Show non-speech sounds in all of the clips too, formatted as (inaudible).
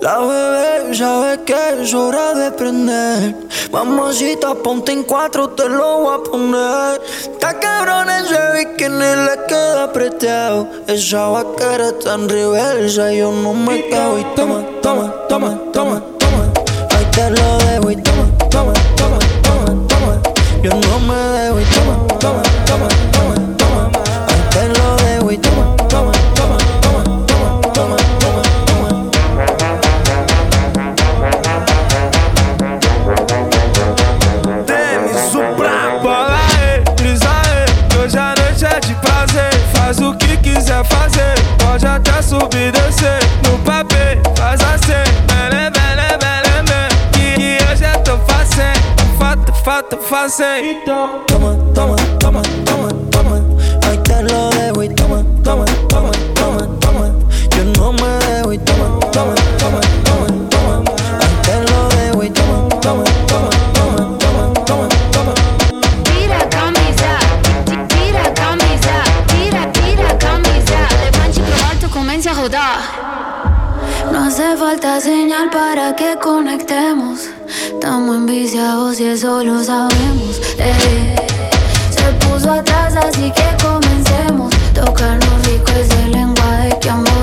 La bebé sabe que es hora de prender. Mamacita, ponte en cuatro, te lo voy a poner. Está cabrón ese bikini le queda apretado. Esa vaquera en reversa, yo no me cago. Y toma, toma, toma, toma, toma. Ahí te lo dejo y toma, toma, toma, toma, toma. Yo no me Então Toma, toma, toma, toma, toma. Ahí te lo dejo y toma, toma, toma, toma, toma. Yo no me dejo y toma, toma, toma, toma, toma. Ahí te lo dejo y toma, toma, toma, toma, toma, toma, toma. Tira camisa, ti- tira camisa, tira, tira camisa. Levante pro alto, comece a rodar. No hace falta señal para que conectemos. Enviciados y eso lo sabemos. eh. Se puso atrás, así que comencemos. Tocarnos rico ese lenguaje que ambos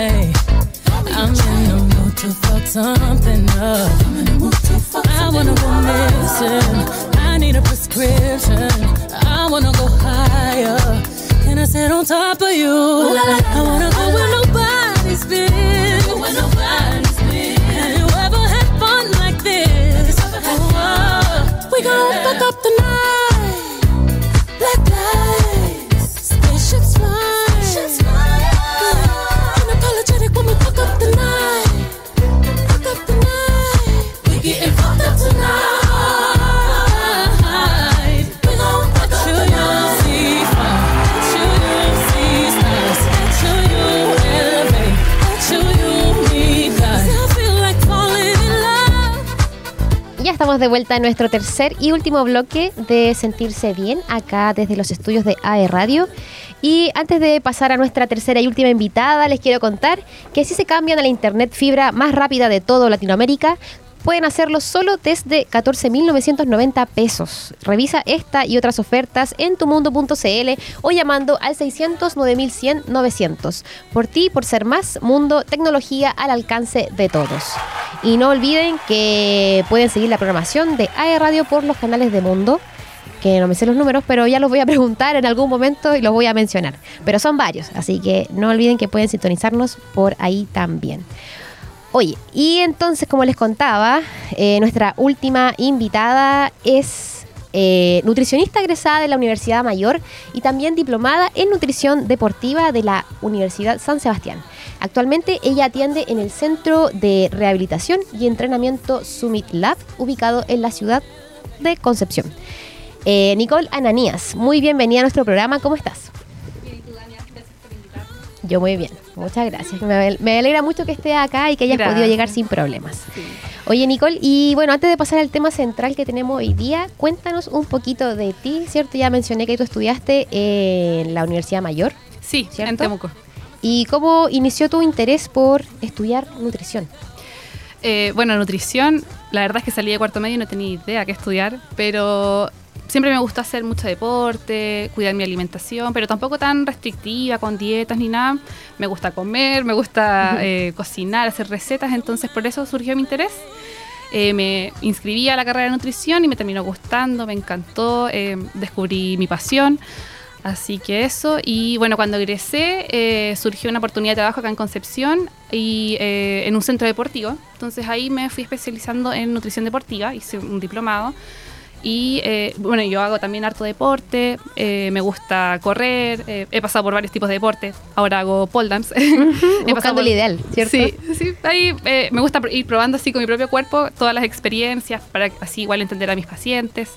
Hey, I'm in the mood to fuck something up. I wanna go missing. I need a prescription. I wanna go higher. Can I sit on top of you? I wanna go where nobody's been. Where nobody's been. Have you ever had fun like this? Oh, we gon' fuck up the night. De vuelta en nuestro tercer y último bloque de Sentirse Bien, acá desde los estudios de AE Radio. Y antes de pasar a nuestra tercera y última invitada, les quiero contar que si se cambian a la internet fibra más rápida de todo Latinoamérica, pueden hacerlo solo desde 14.990 pesos. Revisa esta y otras ofertas en tumundo.cl o llamando al 600 900 Por ti, por ser más, mundo, tecnología al alcance de todos. Y no olviden que pueden seguir la programación de AE Radio por los canales de Mundo que no me sé los números, pero ya los voy a preguntar en algún momento y los voy a mencionar. Pero son varios, así que no olviden que pueden sintonizarnos por ahí también. Oye, y entonces, como les contaba, eh, nuestra última invitada es eh, nutricionista egresada de la Universidad Mayor y también diplomada en nutrición deportiva de la Universidad San Sebastián. Actualmente ella atiende en el Centro de Rehabilitación y Entrenamiento Summit Lab, ubicado en la ciudad de Concepción. Eh, Nicole Ananías, muy bienvenida a nuestro programa, ¿cómo estás? Yo muy bien, muchas gracias. Me, me alegra mucho que esté acá y que hayas Gracias. podido llegar sin problemas. Oye, Nicole, y bueno, antes de pasar al tema central que tenemos hoy día, cuéntanos un poquito de ti, ¿cierto? Ya mencioné que tú estudiaste en la Universidad Mayor. Sí, ¿Cierto? en Temuco. ¿Y cómo inició tu interés por estudiar nutrición? Eh, bueno, nutrición, la verdad es que salí de cuarto medio y no tenía idea qué estudiar, pero siempre me gustó hacer mucho deporte, cuidar mi alimentación, pero tampoco tan restrictiva con dietas ni nada. Me gusta comer, me gusta eh, cocinar, hacer recetas, entonces por eso surgió mi interés. Eh, me inscribí a la carrera de nutrición y me terminó gustando, me encantó, eh, descubrí mi pasión. Así que eso, y bueno, cuando egresé eh, surgió una oportunidad de trabajo acá en Concepción y en un centro deportivo. Entonces ahí me fui especializando en nutrición deportiva, hice un diplomado. Y eh, bueno, yo hago también harto deporte, eh, me gusta correr, eh, he pasado por varios tipos de deporte, ahora hago pole dance. (laughs) He Buscando el ideal, ¿cierto? Sí, sí, ahí eh, me gusta ir probando así con mi propio cuerpo todas las experiencias para así igual entender a mis pacientes.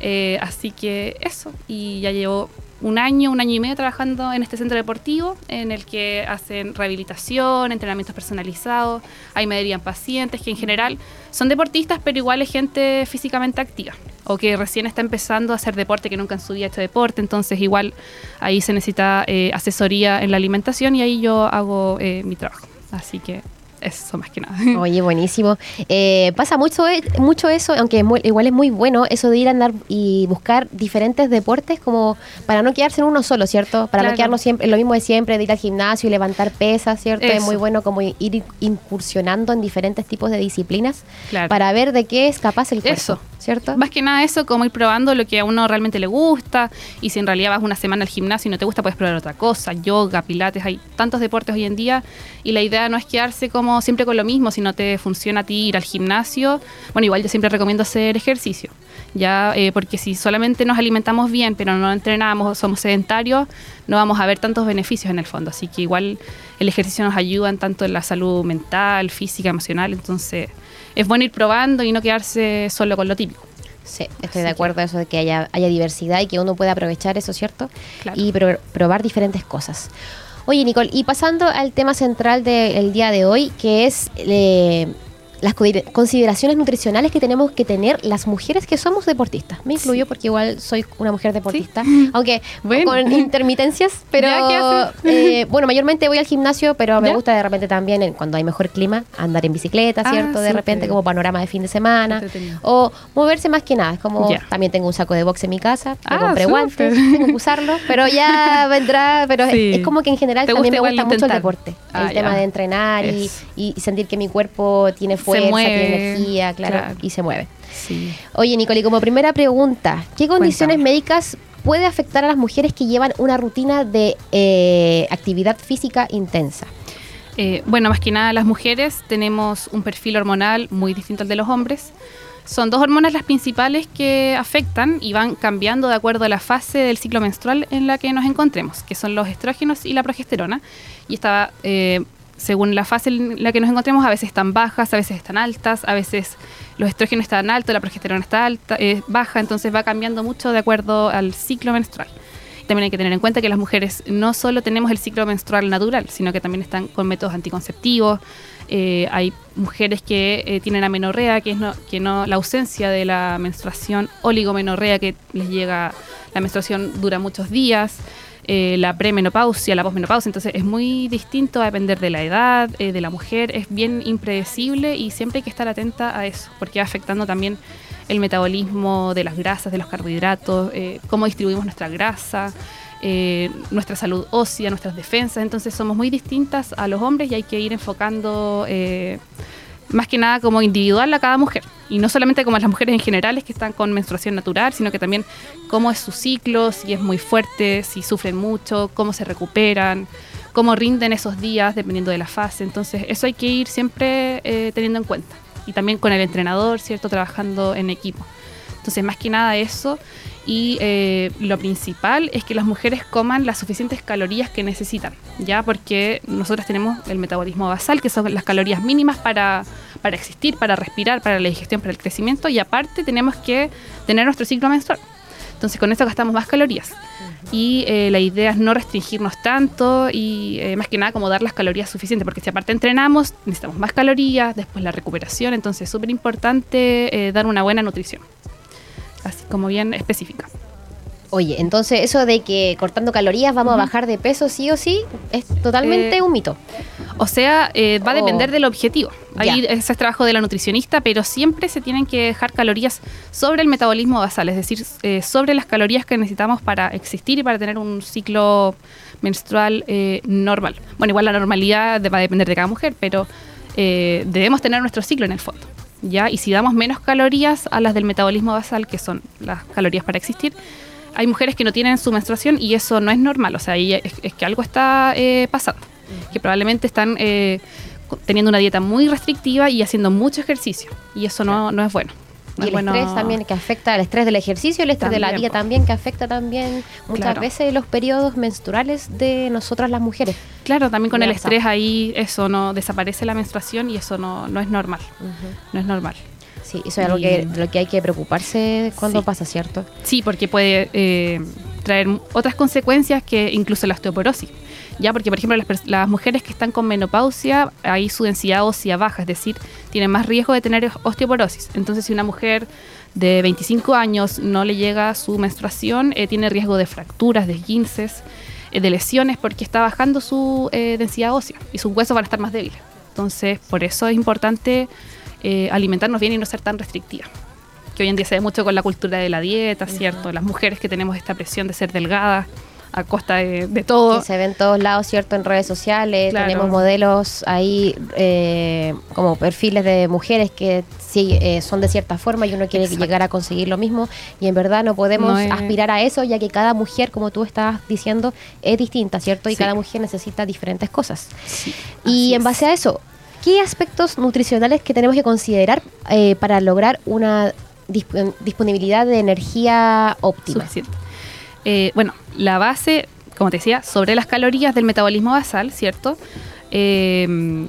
Eh, así que eso, y ya llevo un año, un año y medio trabajando en este centro deportivo en el que hacen rehabilitación, entrenamientos personalizados, ahí me derivan pacientes que en general son deportistas pero igual es gente físicamente activa o que recién está empezando a hacer deporte que nunca en su vida ha hecho deporte, entonces igual ahí se necesita eh, asesoría en la alimentación y ahí yo hago eh, mi trabajo. Así que eso más que nada. (laughs) Oye, buenísimo. Eh, pasa mucho, e- mucho eso, aunque es muy- igual es muy bueno, eso de ir a andar y buscar diferentes deportes como para no quedarse en uno solo, ¿cierto? Para no quedarnos siempre en lo mismo de siempre, de ir al gimnasio y levantar pesas, ¿cierto? Es muy bueno como ir incursionando en diferentes tipos de disciplinas Claro. para ver de qué es capaz el cuerpo, Eso. ¿Cierto? Más que nada eso, como ir probando lo que a uno realmente le gusta. Y si en realidad vas una semana al gimnasio y no te gusta, puedes probar otra cosa. Yoga, pilates, hay tantos deportes hoy en día. Y la idea no es quedarse como siempre con lo mismo. Si no te funciona a ti ir al gimnasio, bueno, igual yo siempre recomiendo hacer ejercicio. Ya, eh, porque si solamente nos alimentamos bien, pero no entrenamos, somos sedentarios, no vamos a ver tantos beneficios en el fondo. Así que igual el ejercicio nos ayuda en tanto en la salud mental, física, emocional. Entonces es bueno ir probando y no quedarse solo con lo típico. Sí, estoy Así de que- acuerdo en eso de que haya, haya diversidad y que uno pueda aprovechar eso, ¿cierto? Claro. Y pro- probar diferentes cosas. Oye, Nicole, y pasando al tema central del día de hoy, que es eh, las co- consideraciones nutricionales que tenemos que tener las mujeres que somos deportistas. Me incluyo porque igual soy una mujer deportista, (laughs) aunque Bueno. con intermitencias, (laughs) pero (laughs) eh, bueno, mayormente voy al gimnasio, pero me ¿Ya? gusta de repente también, en- cuando hay mejor clima, andar en bicicleta, Ah, ¿cierto? De repente como panorama de fin de semana. O moverse más que nada. Es como Ya. también tengo un saco de box en mi casa. Me Ah, compré súper. guantes, tengo que usarlo. Pero ya vendrá. Pero es- como que en general ¿Te también me gusta mucho el deporte. Ah, el tema ya. de entrenar y, y sentir que mi cuerpo tiene Se fuerza, mueve, tiene energía, claro, claro. y se mueve. Sí. Oye, Nicole, como primera pregunta, ¿qué condiciones Cuéntame. médicas puede afectar a las mujeres que llevan una rutina de eh, actividad física intensa? Eh, bueno, más que nada las mujeres tenemos un perfil hormonal muy distinto al de los hombres. Son dos hormonas las principales que afectan y van cambiando de acuerdo a la fase del ciclo menstrual en la que nos encontremos, que son los estrógenos y la progesterona. Y esta, eh, según la fase en la que nos encontremos, a veces están bajas, a veces están altas, a veces los estrógenos están altos, la progesterona está alta, eh, baja, entonces va cambiando mucho de acuerdo al ciclo menstrual. También hay que tener en cuenta que las mujeres no solo tenemos el ciclo menstrual natural, sino que también están con métodos anticonceptivos. Eh, hay mujeres que eh, tienen amenorrea, que es no, que no la ausencia de la menstruación, oligomenorrea, que les llega, la menstruación dura muchos días, eh, la premenopausia, la posmenopausia. Entonces es muy distinto a depender de la edad, eh, de la mujer, es bien impredecible y siempre hay que estar atenta a eso, porque va afectando también el metabolismo de las grasas, de los carbohidratos, eh, cómo distribuimos nuestra grasa, eh, nuestra salud ósea, nuestras defensas. Entonces somos muy distintas a los hombres y hay que ir enfocando eh, más que nada como individual a cada mujer. Y no solamente como a las mujeres en general que están con menstruación natural, sino que también cómo es su ciclo, si es muy fuerte, si sufren mucho, cómo se recuperan, cómo rinden esos días dependiendo de la fase. Entonces eso hay que ir siempre eh, teniendo en cuenta. Y también con el entrenador, ¿cierto? Trabajando en equipo. Entonces más que nada eso. Y eh, lo principal es que las mujeres coman las suficientes calorías que necesitan, ¿ya? Porque nosotras tenemos el metabolismo basal, que son las calorías mínimas para, para existir, para respirar, para la digestión, para el crecimiento, y aparte tenemos que tener nuestro ciclo menstrual. Entonces con eso gastamos más calorías. Y eh, la idea es no restringirnos tanto y eh, más que nada como dar las calorías suficientes, porque si aparte entrenamos, necesitamos más calorías, después la recuperación, entonces es súper importante eh, dar una buena nutrición, así como bien específica. Oye, entonces eso de que cortando calorías vamos a bajar de peso sí o sí es totalmente Eh, un mito. O sea, eh, va a depender Oh. del objetivo. Ahí ese es trabajo de la nutricionista, pero siempre se tienen que dejar calorías sobre el metabolismo basal, es decir, eh, sobre las calorías que necesitamos para existir y para tener un ciclo menstrual eh, normal. Bueno, igual la normalidad va a depender de cada mujer, pero debemos tener nuestro ciclo en el fondo. ¿Ya? Y si damos menos calorías a las del metabolismo basal, que son las calorías para existir, hay mujeres que no tienen su menstruación y eso no es normal. O sea, ahí es, es que algo está eh, pasando. Que probablemente están eh, teniendo una dieta muy restrictiva y haciendo mucho ejercicio. Y eso no, no es bueno. Y el bueno- estrés también que afecta, el estrés del ejercicio, el estrés de la También, dieta po. también que afecta también muchas Claro. veces los periodos menstruales de nosotras las mujeres. Claro, también con el estrés ahí eso no desaparece la menstruación y eso no, no es normal. No es normal. Sí, eso es algo Y- que, de lo que hay que preocuparse cuando Sí. pasa, ¿cierto? Sí, porque puede eh, traer otras consecuencias que incluso la osteoporosis. Ya, porque por ejemplo las, mujeres que están con menopausia, ahí su densidad ósea baja, es decir, tienen más riesgo de tener os- osteoporosis. Entonces, si una mujer de 25 años no le llega su menstruación, eh, tiene riesgo de fracturas, de esguinces, eh, de lesiones, porque está bajando su eh, densidad ósea y sus huesos van a estar más débiles. Entonces, por eso es importante alimentarnos bien y no ser tan restrictiva que hoy en día se ve mucho con la cultura de la dieta, ¿cierto? Las mujeres que tenemos esta presión de ser delgadas a costa de, de todo. Que se ve en todos lados, ¿cierto? En redes sociales, Claro. tenemos modelos ahí eh, como perfiles de mujeres que sí eh, son de cierta forma y uno quiere Exacto. llegar a conseguir lo mismo y en verdad no podemos No es- aspirar a eso ya que cada mujer, como tú estás diciendo, es distinta, ¿cierto? Y Sí. cada mujer necesita diferentes cosas. Sí, Y en es. base a eso, ¿qué aspectos nutricionales que tenemos que considerar eh, para lograr una disp- disponibilidad de energía óptima? suficiente. Eh, bueno, la base, como te decía, sobre las calorías del metabolismo basal, ¿cierto? Eh,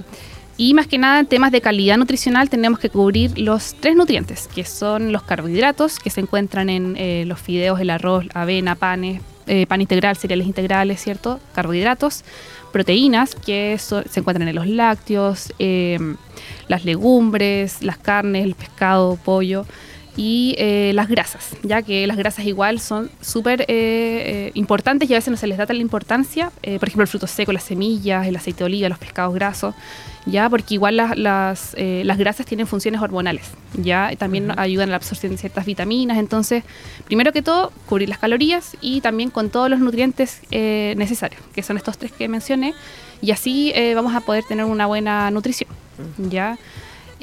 y más que nada en temas de calidad nutricional tenemos que cubrir los tres nutrientes, que son los carbohidratos, que se encuentran en eh, los fideos, el arroz, avena, panes, eh, pan integral, cereales integrales, ¿cierto? Carbohidratos, proteínas, que se encuentran en los lácteos, eh, las legumbres, las carnes, el pescado, pollo y eh, las grasas, ya que las grasas igual son súper eh, eh, importantes y a veces no se les da tal importancia, eh, por ejemplo el fruto seco, las semillas, el aceite de oliva, los pescados grasos, ya porque igual las, las, las grasas tienen funciones hormonales, ya también ayudan a la absorción de ciertas vitaminas, entonces primero que todo cubrir las calorías y también con todos los nutrientes necesarios, que son estos tres que mencioné, y así vamos a poder tener una buena nutrición, ya.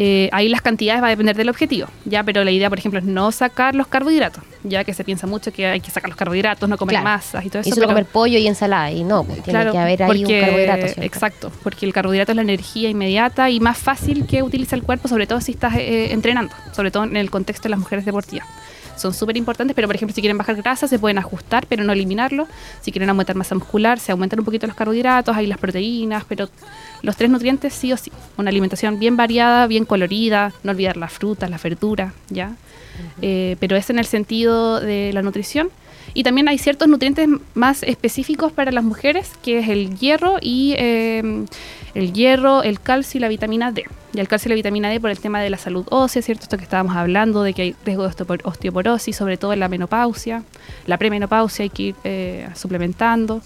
Eh, ahí las cantidades va a depender del objetivo, ya, pero la idea, por ejemplo, es no sacar los carbohidratos, ya que se piensa mucho que hay que sacar los carbohidratos, no comer Claro. masas y todo eso. Y solo pero- comer pollo y ensalada, y no, pues, tiene Claro, que haber ahí un porque- carbohidrato. ¿cierto? Exacto, porque el carbohidrato es la energía inmediata y más fácil que utiliza el cuerpo, sobre todo si estás eh, entrenando, sobre todo en el contexto de las mujeres deportivas. Son súper importantes, pero por ejemplo, si quieren bajar grasa, se pueden ajustar, pero no eliminarlo. Si quieren aumentar masa muscular, se aumentan un poquito los carbohidratos, hay las proteínas, pero los tres nutrientes sí o sí. Una alimentación bien variada, bien colorida, no olvidar las frutas, las verduras, ¿ya? Eh, pero es en el sentido de la nutrición. Y también hay ciertos nutrientes más específicos para las mujeres, que es el hierro y eh, el hierro, el calcio y la vitamina D. Y el calcio y la vitamina D por el tema de la salud ósea, ¿cierto? Esto que estábamos hablando, de que hay riesgo de osteopor- osteoporosis, sobre todo en la menopausia, la premenopausia hay que ir eh, suplementando.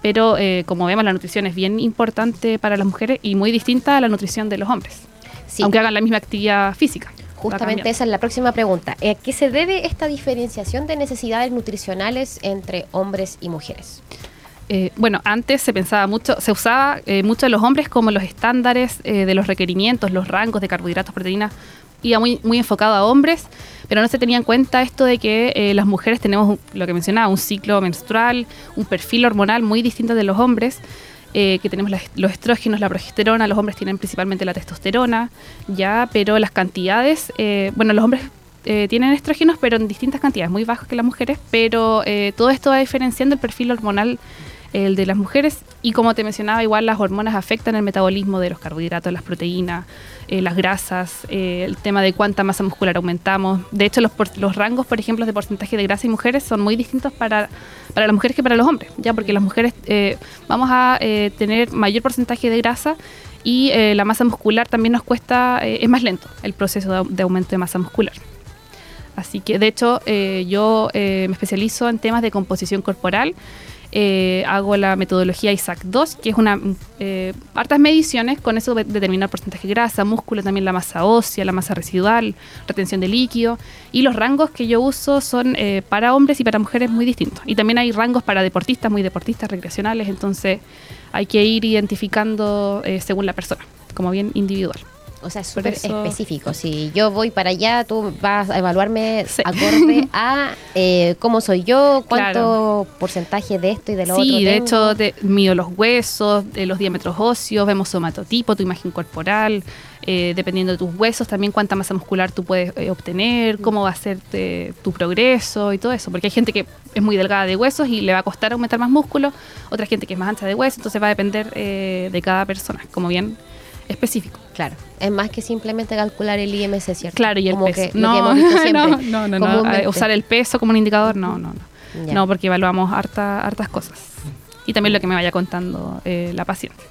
Pero eh, como vemos, la nutrición es bien importante para las mujeres y muy distinta a la nutrición de los hombres, Sí, aunque hagan la misma actividad física. Justamente esa es la próxima pregunta. ¿A qué se debe esta diferenciación de necesidades nutricionales entre hombres y mujeres? Eh, bueno, antes se pensaba mucho, se usaba eh, mucho a los hombres como los estándares eh, de los requerimientos, los rangos de carbohidratos, proteínas, iba muy, muy enfocado a hombres, pero no se tenía en cuenta esto de que eh, las mujeres tenemos lo que mencionaba, un ciclo menstrual, un perfil hormonal muy distinto de los hombres. Eh, que tenemos las- los estrógenos, la progesterona, los hombres tienen principalmente la testosterona, ya, pero las cantidades, eh, bueno, los hombres eh, tienen estrógenos, pero en distintas cantidades, muy bajos que las mujeres, pero eh, todo esto va diferenciando el perfil hormonal el de las mujeres. Y como te mencionaba, igual las hormonas afectan el metabolismo de los carbohidratos, las proteínas, eh, las grasas, eh, el tema de cuánta masa muscular aumentamos. De hecho, los, los rangos, por ejemplo, de porcentaje de grasa y mujeres son muy distintos para, para las mujeres que para los hombres, ya porque las mujeres eh, vamos a eh, tener mayor porcentaje de grasa y eh, la masa muscular también nos cuesta, es más lento el proceso de, de aumento de masa muscular. Así que, de hecho, eh, yo eh, me especializo en temas de composición corporal. Eh, hago la metodología ISAC 2, que es una mm, eh, hartas mediciones, con eso de- determinar porcentaje de grasa, músculo, también la masa ósea, la masa residual, retención de líquido. Y los rangos que yo uso son eh, para hombres y para mujeres muy distintos. Y también hay rangos para deportistas, muy deportistas, recreacionales, entonces hay que ir identificando eh, según la persona, como bien individual. O sea, es súper eso- específico. Si yo voy para allá, tú vas a evaluarme Sí. acorde (laughs) a eh, cómo soy yo, cuánto Claro. porcentaje de esto y de lo otro. Sí, de hecho, te- mido los huesos, de los diámetros óseos, vemos somatotipo, tu imagen corporal, eh, dependiendo de tus huesos, también cuánta masa muscular tú puedes eh, obtener, cómo va a ser eh, tu progreso y todo eso. Porque hay gente que es muy delgada de huesos y le va a costar aumentar más músculo, otra gente que es más ancha de huesos, entonces va a depender eh, de cada persona, como bien específico. Claro, es más que simplemente calcular el IMC, ¿cierto? Claro, y el Como peso. que lo que (laughs) no, no, no, no, no, Usar el peso como un indicador, no, no, no. Ya. No, porque evaluamos harta, hartas cosas. Y también lo que me vaya contando eh, la paciente.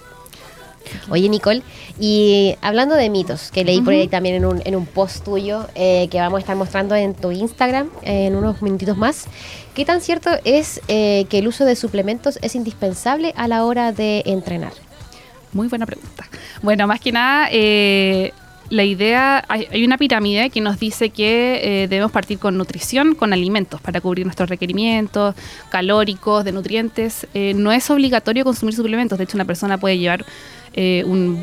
Oye, Nicole, y hablando de mitos, que leí por ahí también en un, en un post tuyo eh, que vamos a estar mostrando en tu Instagram eh, en unos minutitos más, ¿qué tan cierto es eh, que el uso de suplementos es indispensable a la hora de entrenar? Muy buena pregunta. Bueno, más que nada, eh, la idea, hay, hay una pirámide que nos dice que eh, debemos partir con nutrición, con alimentos para cubrir nuestros requerimientos calóricos, de nutrientes. Eh, no es obligatorio consumir suplementos, de hecho una persona puede llevar eh, un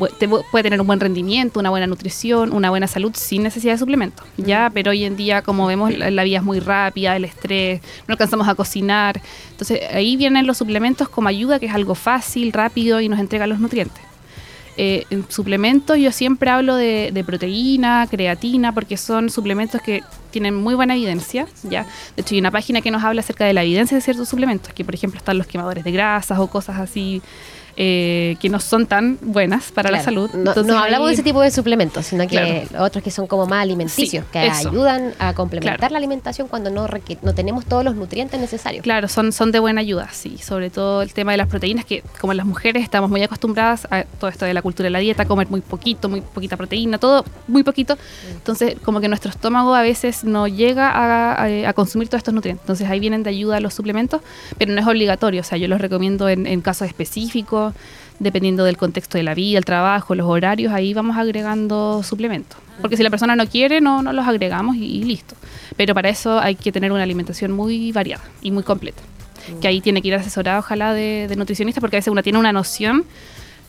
puede tener un buen rendimiento, una buena nutrición, una buena salud sin necesidad de suplementos, ya, pero hoy en día como vemos la, la vida es muy rápida, el estrés, no alcanzamos a cocinar, entonces ahí vienen los suplementos como ayuda, que es algo fácil, rápido y nos entrega los nutrientes. Eh, en suplementos yo siempre hablo de, de proteína, creatina, porque son suplementos que tienen muy buena evidencia, ¿ya? De hecho, hay una página que nos habla acerca de la evidencia de ciertos suplementos, que por ejemplo están los quemadores de grasas o cosas así eh, que no son tan buenas para la salud. No, Entonces, no hablamos de ese tipo de suplementos, sino que Claro. otros que son como más alimenticios, Sí, que eso. ayudan a complementar Claro. la alimentación cuando no, tenemos todos los nutrientes necesarios. Claro, son, son de buena ayuda, sí. Sobre todo el tema de las proteínas, que como las mujeres estamos muy acostumbradas a todo esto de la cultura de la dieta, comer muy poquito, muy poquita proteína, todo muy poquito. Entonces, como que nuestro estómago a veces no llega a, a- a consumir todos estos nutrientes. Entonces, ahí vienen de ayuda los suplementos, pero no es obligatorio. O sea, yo los recomiendo en, en casos específicos, dependiendo del contexto de la vida, el trabajo, los horarios, ahí vamos agregando suplementos. Porque si la persona no quiere, no, los agregamos y, y listo. Pero para eso hay que tener una alimentación muy variada y muy completa. Que ahí tiene que ir asesorada, ojalá, de, de nutricionista, porque a veces uno tiene una noción,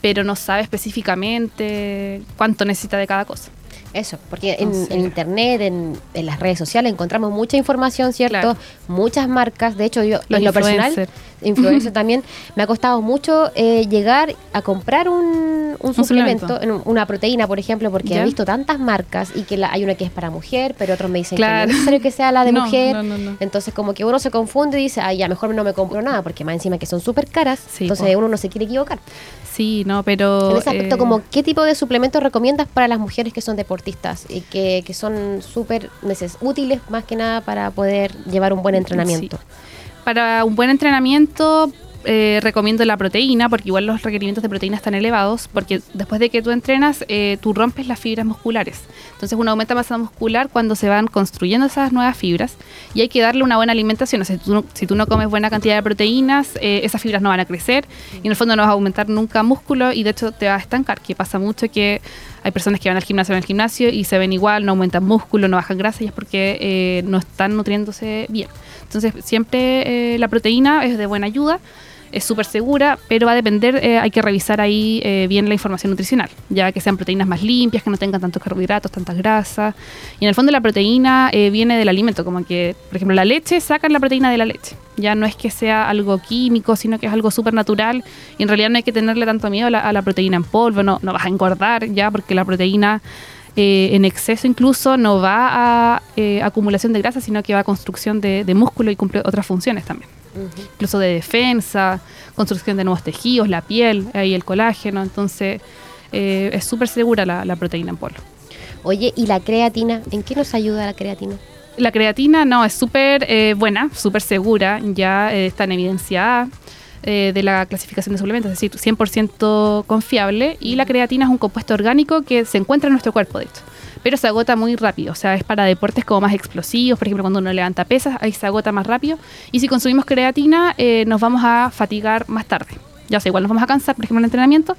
pero no sabe específicamente cuánto necesita de cada cosa. Eso, porque en, internet, en, en las redes sociales encontramos mucha información, ¿cierto? Claro. Muchas marcas. De hecho, yo Los en lo personal, influencer. (laughs) también, me ha costado mucho eh, llegar a comprar un, un suplemento, suplemento. en una proteína, por ejemplo, porque Ya. he visto tantas marcas y que la- hay una que es para mujer, pero otros me dicen que no es necesario que sea la de (laughs) No, mujer. no, no, no. Entonces, como que uno se confunde y dice, ay, ya mejor no me compro nada, porque más encima que son súper caras. Sí, entonces, po. uno no se quiere equivocar. Sí, no, pero... En ese aspecto, eh, como, ¿qué tipo de suplementos recomiendas para las mujeres que son deportistas y que, que son súper útiles más que nada para poder llevar un buen entrenamiento? Sí. Para un buen entrenamiento eh, recomiendo la proteína, porque igual los requerimientos de proteína están elevados, porque después de que tú entrenas, eh, tú rompes las fibras musculares. Entonces uno aumenta masa muscular cuando se van construyendo esas nuevas fibras y hay que darle una buena alimentación. O sea, si, tú no, si tú no comes buena cantidad de proteínas, eh, esas fibras no van a crecer y en el fondo no vas a aumentar nunca músculo y de hecho te va a estancar, que pasa mucho que hay personas que van al gimnasio, van al gimnasio y se ven igual, no aumentan músculo, no bajan grasa y es porque eh, no están nutriéndose bien. Entonces, siempre eh, la proteína es de buena ayuda, es súper segura, pero va a depender, eh, hay que revisar ahí eh, bien la información nutricional, ya que sean proteínas más limpias, que no tengan tantos carbohidratos, tantas grasas. Y en el fondo la proteína eh, viene del alimento, como que, por ejemplo, la leche, sacan la proteína de la leche. Ya no es que sea algo químico, sino que es algo súper natural. Y en realidad no hay que tenerle tanto miedo a la, a la proteína en polvo, no, no vas a engordar ya, porque la proteína eh, en exceso incluso no va a eh, acumulación de grasa, sino que va a construcción de, de músculo y cumple otras funciones también. Incluso de defensa, construcción de nuevos tejidos, la piel, ahí el colágeno, entonces eh, es súper segura la, la proteína en polvo. Oye, ¿y la creatina? ¿En qué nos ayuda la creatina? La creatina no, es súper eh, buena, súper segura, ya eh, está en evidencia A, eh, de la clasificación de suplementos, es decir, 100% confiable y la creatina es un compuesto orgánico que se encuentra en nuestro cuerpo, de hecho, pero se agota muy rápido, o sea, es para deportes como más explosivos, por ejemplo, cuando uno levanta pesas, ahí se agota más rápido y si consumimos creatina eh, nos vamos a fatigar más tarde. Ya sé, igual nos vamos a cansar, por ejemplo, en el entrenamiento,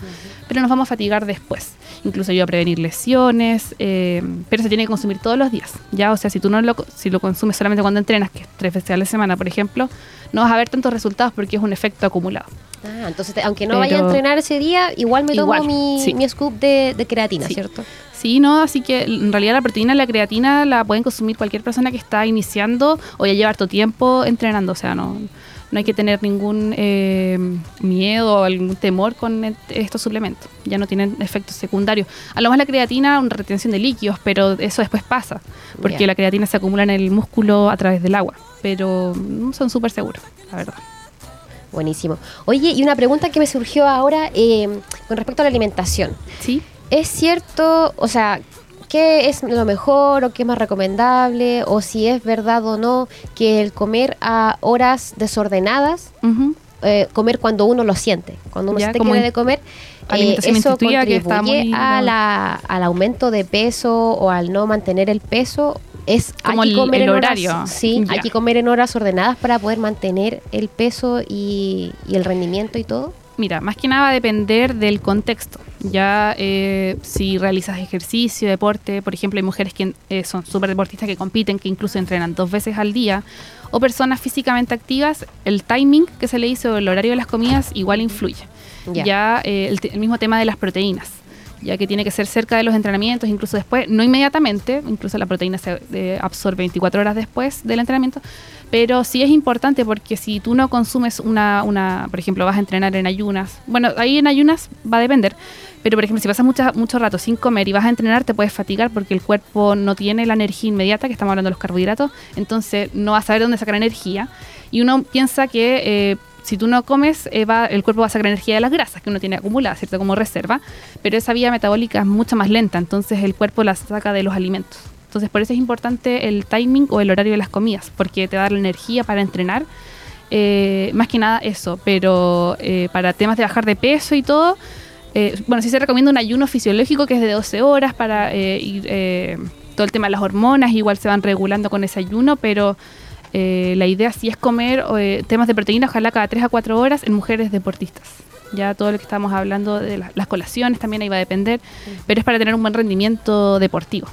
pero nos vamos a fatigar después. Incluso ayuda a prevenir lesiones, eh, pero se tiene que consumir todos los días. Ya, o sea, si tú no lo, si lo consumes solamente cuando entrenas, que es tres veces a la semana, por ejemplo, no vas a ver tantos resultados porque es un efecto acumulado. Ah, entonces, te- aunque no Pero- vaya a entrenar ese día, igual me tomo Igual, mi, sí. mi scoop de, de creatina, Sí. ¿cierto? Sí, no, así que en realidad la proteína y la creatina la pueden consumir cualquier persona que está iniciando o ya lleva harto tiempo entrenando, o sea, no, no hay que tener ningún eh, miedo o algún temor con et- estos suplementos, ya no tienen efectos secundarios. A lo más la creatina, una retención de líquidos, pero eso después pasa, porque la creatina se acumula en el músculo a través del agua, pero mm, son súper seguros, la verdad. Buenísimo. Oye, y una pregunta que me surgió ahora eh, con respecto a la alimentación. Sí, ¿Es cierto, o sea, qué es lo mejor o qué es más recomendable, o si es verdad o no que el comer a horas desordenadas, eh, comer cuando uno lo siente, cuando uno Ya, que in- debe comer, eh, eso que está contribuye muy- a la, al aumento de peso o al no mantener el peso. Es Como hay que comer el en horas- horario. sí, hay que comer en horas ordenadas para poder mantener el peso y, y el rendimiento y todo. Mira, más que nada va a depender del contexto. Ya eh, si realizas ejercicio, deporte, por ejemplo, hay mujeres que eh, son súper deportistas que compiten, que incluso entrenan dos veces al día, o personas físicamente activas, el timing que se le hizo, el horario de las comidas, igual influye. Ya. Ya, eh, el mismo tema de las proteínas, ya que tiene que ser cerca de los entrenamientos, incluso después, no inmediatamente, incluso la proteína se eh, absorbe 24 horas después del entrenamiento, pero sí es importante porque si tú no consumes una, una, por ejemplo, vas a entrenar en ayunas, bueno, ahí en ayunas va a depender, pero por ejemplo, si pasas mucha, mucho rato sin comer y vas a entrenar, te puedes fatigar porque el cuerpo no tiene la energía inmediata, que estamos hablando de los carbohidratos, entonces no vas a saber dónde sacar energía. Y uno piensa que eh, si tú no comes, eh, va- el cuerpo va a sacar energía de las grasas que uno tiene acumuladas, ¿cierto? Como reserva, pero esa vía metabólica es mucho más lenta, entonces el cuerpo la saca de los alimentos. Entonces por eso es importante el timing o el horario de las comidas, porque te va a dar la energía para entrenar. Eh, más que nada eso, pero eh, para temas de bajar de peso y todo, eh, bueno, sí se recomienda un ayuno fisiológico que es de 12 horas para eh, ir, eh, todo el tema de las hormonas, igual se van regulando con ese ayuno, pero eh, la idea sí es comer eh, temas de proteína, ojalá cada 3 a 4 horas en mujeres deportistas. Ya todo lo que estamos hablando de la- las colaciones también ahí va a depender, pero es para tener un buen rendimiento deportivo.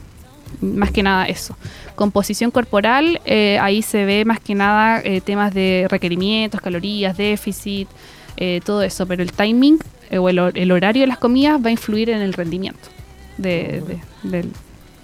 Más que nada eso. Composición corporal, eh, ahí se ve más que nada eh, temas de requerimientos, calorías, déficit, eh, todo eso, pero el timing o el, el horario de las comidas va a influir en el rendimiento de- de- del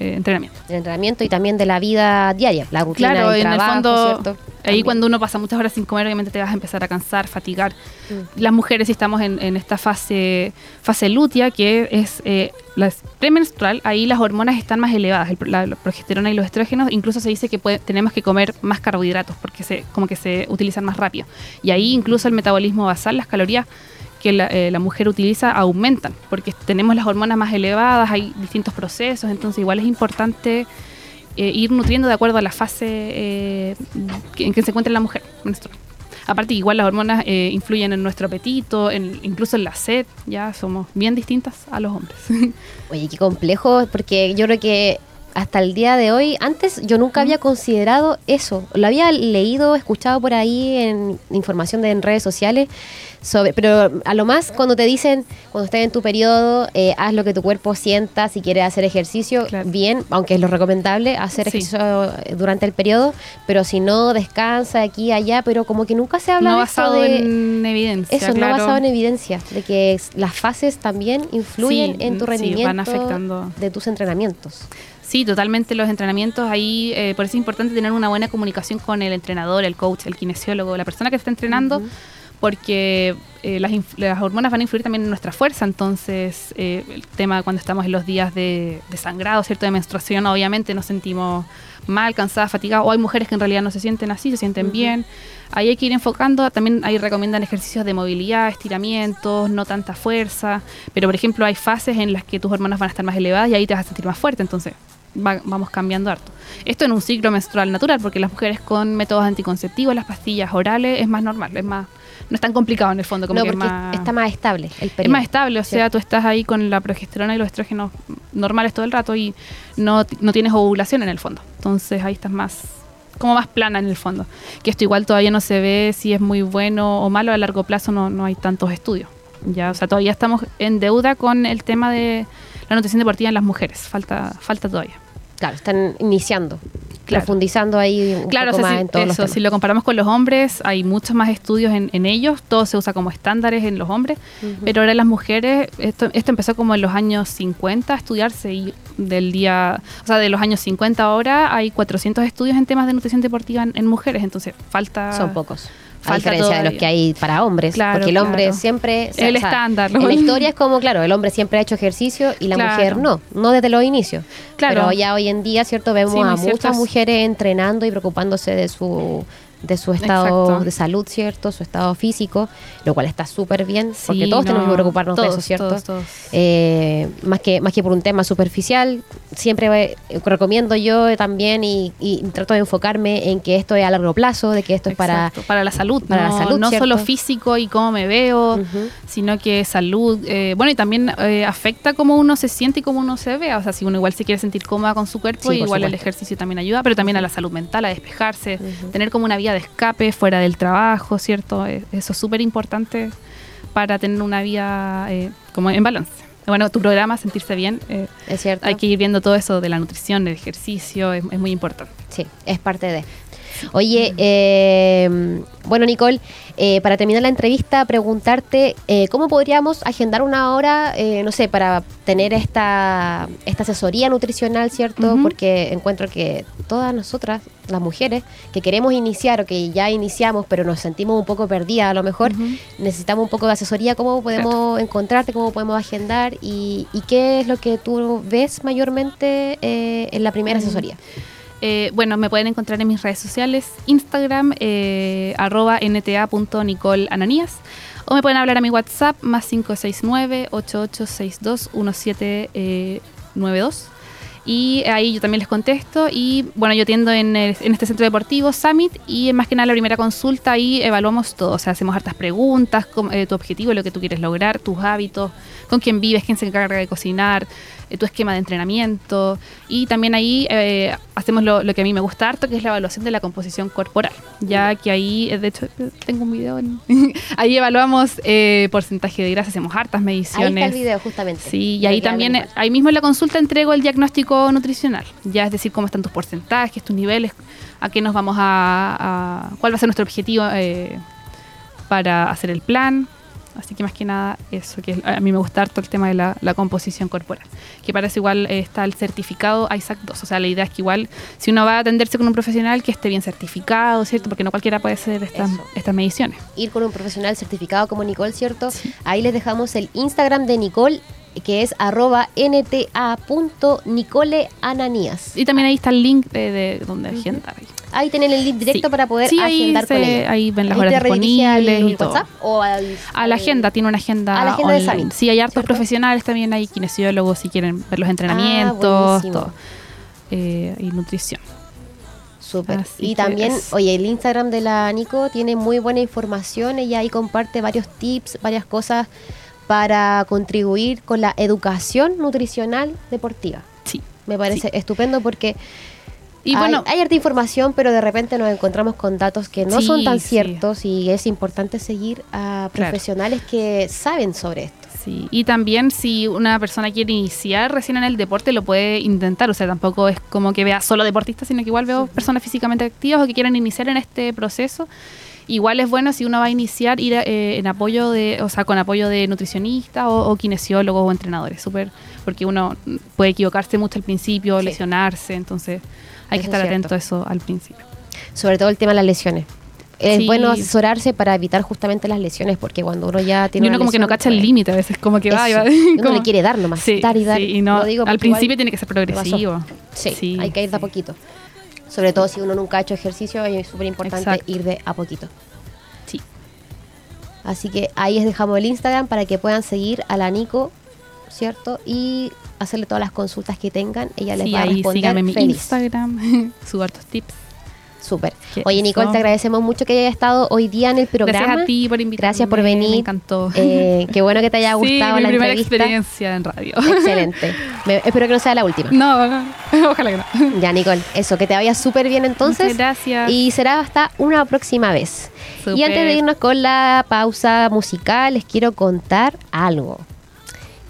eh, entrenamiento. del entrenamiento y también de la vida diaria, la rutina Claro, del en trabajo, el fondo, ¿cierto? ahí También. cuando uno pasa muchas horas sin comer, obviamente te vas a empezar a cansar, fatigar. Mm. Las mujeres, si estamos en, en esta fase, fase lútea, que es eh, la premenstrual, ahí las hormonas están más elevadas, el, la, la progesterona y los estrógenos, incluso se dice que puede- tenemos que comer más carbohidratos, porque se, como que se utilizan más rápido. Y ahí incluso el metabolismo basal, las calorías que la, eh, la mujer utiliza aumentan, porque tenemos las hormonas más elevadas, hay distintos procesos, entonces igual es importante eh, ir nutriendo de acuerdo a la fase eh, en que se encuentra la mujer menstrual. Aparte, igual las hormonas eh, influyen en nuestro apetito, en- incluso en la sed, ya somos bien distintas a los hombres. (laughs) Oye, qué complejo, porque yo creo que hasta el día de hoy, antes yo nunca había considerado eso. Lo había leído, escuchado por ahí en información de en redes sociales, sobre, pero a lo más cuando te dicen, cuando estés en tu periodo, eh, haz lo que tu cuerpo sienta, si quieres hacer ejercicio, Claro. bien, aunque es lo recomendable, hacer Sí. ejercicio eh, durante el periodo, pero si no, descansa aquí allá, pero como que nunca se habla no de eso basado de- en evidencia. eso, claro. no basado en evidencia, de que las fases también influyen Sí, en tu sí, rendimiento van afectando. de tus entrenamientos. Sí, totalmente los entrenamientos ahí, eh, por eso es importante tener una buena comunicación con el entrenador, el coach, el kinesiólogo, la persona que está entrenando, porque eh, las, las hormonas van a influir también en nuestra fuerza, entonces eh, el tema cuando estamos en los días de, de sangrado, ¿cierto? De menstruación, obviamente nos sentimos mal, cansadas, fatigadas, o hay mujeres que en realidad no se sienten así, se sienten bien. Ahí hay que ir enfocando, también ahí recomiendan ejercicios de movilidad, estiramientos, no tanta fuerza, pero por ejemplo hay fases en las que tus hormonas van a estar más elevadas y ahí te vas a sentir más fuerte, entonces va- vamos cambiando harto. Esto en un ciclo menstrual natural, porque las mujeres con métodos anticonceptivos, las pastillas orales, es más normal, es más, no es tan complicado en el fondo, como no, que es porque más, está más estable el es periodo. más estable, o sea, ¿cierto? tú estás ahí con la progesterona y los estrógenos normales todo el rato y no, no tienes ovulación en el fondo. Entonces ahí estás más, como más plana en el fondo. Que esto igual todavía no se ve si es muy bueno o malo, a largo plazo no, no hay tantos estudios. Ya, o sea, todavía estamos en deuda con el tema de la nutrición deportiva en las mujeres. Falta, falta todavía. Claro, están iniciando, Claro. profundizando ahí un Claro, o poco sea, más si, en todos los eso, temas. si lo comparamos con los hombres, hay muchos más estudios en, en ellos, todo se usa como estándares en los hombres, pero ahora las mujeres, esto, esto empezó como en los años 50 a estudiarse y del día, o sea, de los años 50 ahora hay 400 estudios en temas de nutrición deportiva en, en mujeres, entonces falta... Son pocos. A falta diferencia de los que hay para hombres. Claro, porque el hombre claro. siempre. El estándar, En ¿no? la historia es como, claro, el hombre siempre ha hecho ejercicio y la Claro. mujer no. No desde los inicios. Claro. Pero ya hoy en día, ¿cierto? Vemos Sí, a muchas mujeres entrenando y preocupándose de su de su estado Exacto. de salud, ¿cierto? Su estado físico, lo cual está súper bien, porque todos tenemos que preocuparnos de todos, eso, ¿cierto? todos, todos. Eh, más que más que por un tema superficial siempre recomiendo yo también y, y trato de enfocarme en que esto es a largo plazo de que esto es para para la salud, para la salud, no ¿cierto? solo físico y cómo me veo, sino que salud, eh, bueno, y también eh, afecta cómo uno se siente y cómo uno se ve, o sea, si uno igual se quiere sentir cómoda con su cuerpo, Sí, igual el ejercicio también ayuda, pero también a la salud mental, a despejarse, tener como una vía de escape fuera del trabajo, ¿cierto? Eh, Eso es súper importante para tener una vida eh, como en balance. Bueno, tu programa, sentirse bien, eh, es cierto hay que ir viendo todo eso de la nutrición, del ejercicio, es, es muy importante. Sí, es parte de. Oye, eh, bueno, Nicole, eh, para terminar la entrevista, preguntarte eh, cómo podríamos agendar una hora, eh, no sé, para tener esta, esta asesoría nutricional, ¿cierto? Porque encuentro que todas nosotras, las mujeres, que queremos iniciar o que ya iniciamos, pero nos sentimos un poco perdidas a lo mejor, necesitamos un poco de asesoría, cómo podemos encontrarte, cómo podemos agendar y, y qué es lo que tú ves mayormente eh, en la primera Mm. asesoría. Eh, bueno, me pueden encontrar en mis redes sociales, Instagram, eh, arroba nta.nicolananías, o me pueden hablar a mi WhatsApp, más 569-8862-1792. Y ahí yo también les contesto. Y bueno, yo atiendo en, el- en este centro deportivo Summit y más que nada la primera consulta ahí evaluamos todo. O sea, hacemos hartas preguntas, eh, tu objetivo, lo que tú quieres lograr, tus hábitos, con quién vives, quién se encarga de cocinar, eh, tu esquema de entrenamiento. Y también ahí eh, hacemos lo, lo que a mí me gusta harto, que es la evaluación de la composición corporal. Ya que ahí, eh, de hecho, tengo un video. en- (laughs) ahí evaluamos eh, porcentaje de grasa, hacemos hartas Ahí mediciones. está el video, justamente. Sí, y ahí también, ahí mismo en la consulta entrego el diagnóstico nutricional, ya es decir, cómo están tus porcentajes, tus niveles, a qué nos vamos a, a- cuál va a ser nuestro objetivo eh, para hacer el plan. Así que más que nada eso, que a mí me gusta harto el tema de la, la composición corporal, que parece igual eh, está el certificado ISAC 2, o sea, la idea es que igual si uno va a atenderse con un profesional que esté bien certificado, ¿cierto? Porque no cualquiera puede hacer estas, estas mediciones. Ir con un profesional certificado como Nicole, ¿cierto? Ahí les dejamos el Instagram de Nicole, que es arroba nta.nicoleananías. Y también ahí está el link de, de donde agendar. ahí. Ahí tienen el link directo Sí. para poder Sí, ahí agendar con se- ella. ahí ven las Ahí horas al disponibles y todo. WhatsApp o al, A la agenda, tiene una agenda. a la agenda de online. Summit, Sí, hay hartos ¿cierto? profesionales también, hay kinesiólogos si quieren ver los entrenamientos, buenísimo. todo. Eh, y nutrición. Súper. Y también, es- oye, el Instagram de la Nico tiene muy buena información. Ella ahí comparte varios tips, varias cosas para contribuir con la educación nutricional deportiva. Sí. Me parece estupendo porque Y hay, bueno, hay harta información, pero de repente nos encontramos con datos que no Sí, son tan sí. ciertos y es importante seguir a Claro. profesionales que saben sobre esto. sí. Y también si una persona quiere iniciar recién en el deporte, lo puede intentar. O sea, tampoco es como que vea solo deportistas, sino que igual veo personas físicamente activas o que quieran iniciar en este proceso. Igual es bueno si uno va a iniciar ir eh, en apoyo de, o sea, con apoyo de nutricionistas o, o kinesiólogos o entrenadores, súper, porque uno puede equivocarse mucho al principio, Sí. lesionarse, entonces hay Eso que estar es atento a eso al principio. Sobre todo el tema de las lesiones. es Sí. bueno asesorarse para evitar justamente las lesiones, porque cuando uno ya tiene Y uno una como que no cacha el pues, límite a veces, como que va y va. (laughs) Uno como- le quiere dar nomás, Sí, dar y dar. y no, digo al principio tiene que ser progresivo. Sí, hay que ir de a poquito. Sobre todo si uno nunca ha hecho ejercicio, es súper importante ir de a poquito. Sí. Así que ahí les dejamos el Instagram para que puedan seguir a la Nico, ¿cierto? Y hacerle todas las consultas que tengan. Ella les Sí, va a ahí responder síganme en mi. Instagram, (laughs) subo hartos tips. Súper. Oye, Nicole, te agradecemos mucho que hayas estado hoy día en el programa. Gracias a ti por invitarme. Gracias por venir. Me encantó. Eh, qué bueno que te haya (laughs) sí, gustado mi la primera entrevista. experiencia en radio. Excelente. Me- espero que no sea la última. No, no, (laughs) ojalá que no. Ya, Nicole, eso, que te vaya súper bien entonces. Muchas gracias. Y será hasta una próxima vez. Y Súper. antes de irnos con la pausa musical, les quiero contar algo.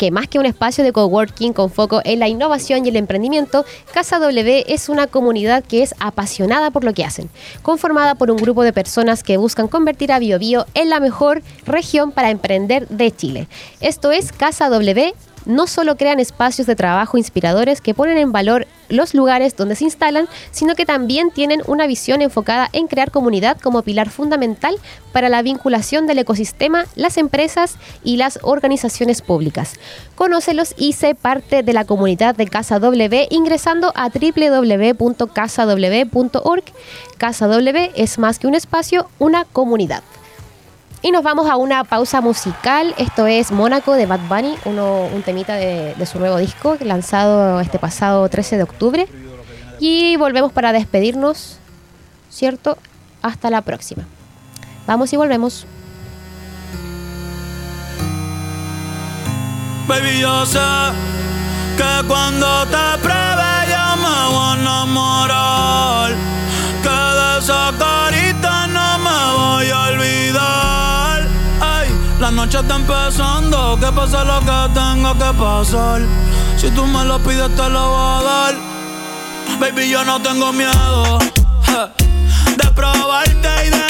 Que más que un espacio de coworking con foco en la innovación y el emprendimiento, Casa W es una comunidad que es apasionada por lo que hacen, conformada por un grupo de personas que buscan convertir a BioBio en la mejor región para emprender de Chile. Esto es Casa W no solo crean espacios de trabajo inspiradores que ponen en valor los lugares donde se instalan, sino que también tienen una visión enfocada en crear comunidad como pilar fundamental para la vinculación del ecosistema, las empresas y las organizaciones públicas. Conócelos y sé parte de la comunidad de Casa W ingresando a www.casaw.org. Casa W es más que un espacio, una comunidad. Y nos vamos a una pausa musical. Esto es Mónaco de Bad Bunny, uno, un temita de, su nuevo disco lanzado este pasado 13 de octubre. Y volvemos para despedirnos, ¿cierto? Hasta la próxima. Vamos y volvemos. Baby, yo sé que cuando te pruebe yo me voy a enamorar. Que de esa carita no me voy a olvidar. La noche está empezando, que pase lo que tenga que pasar. Si tú me lo pides, te lo voy a dar. Baby, yo no tengo miedo de probarte y de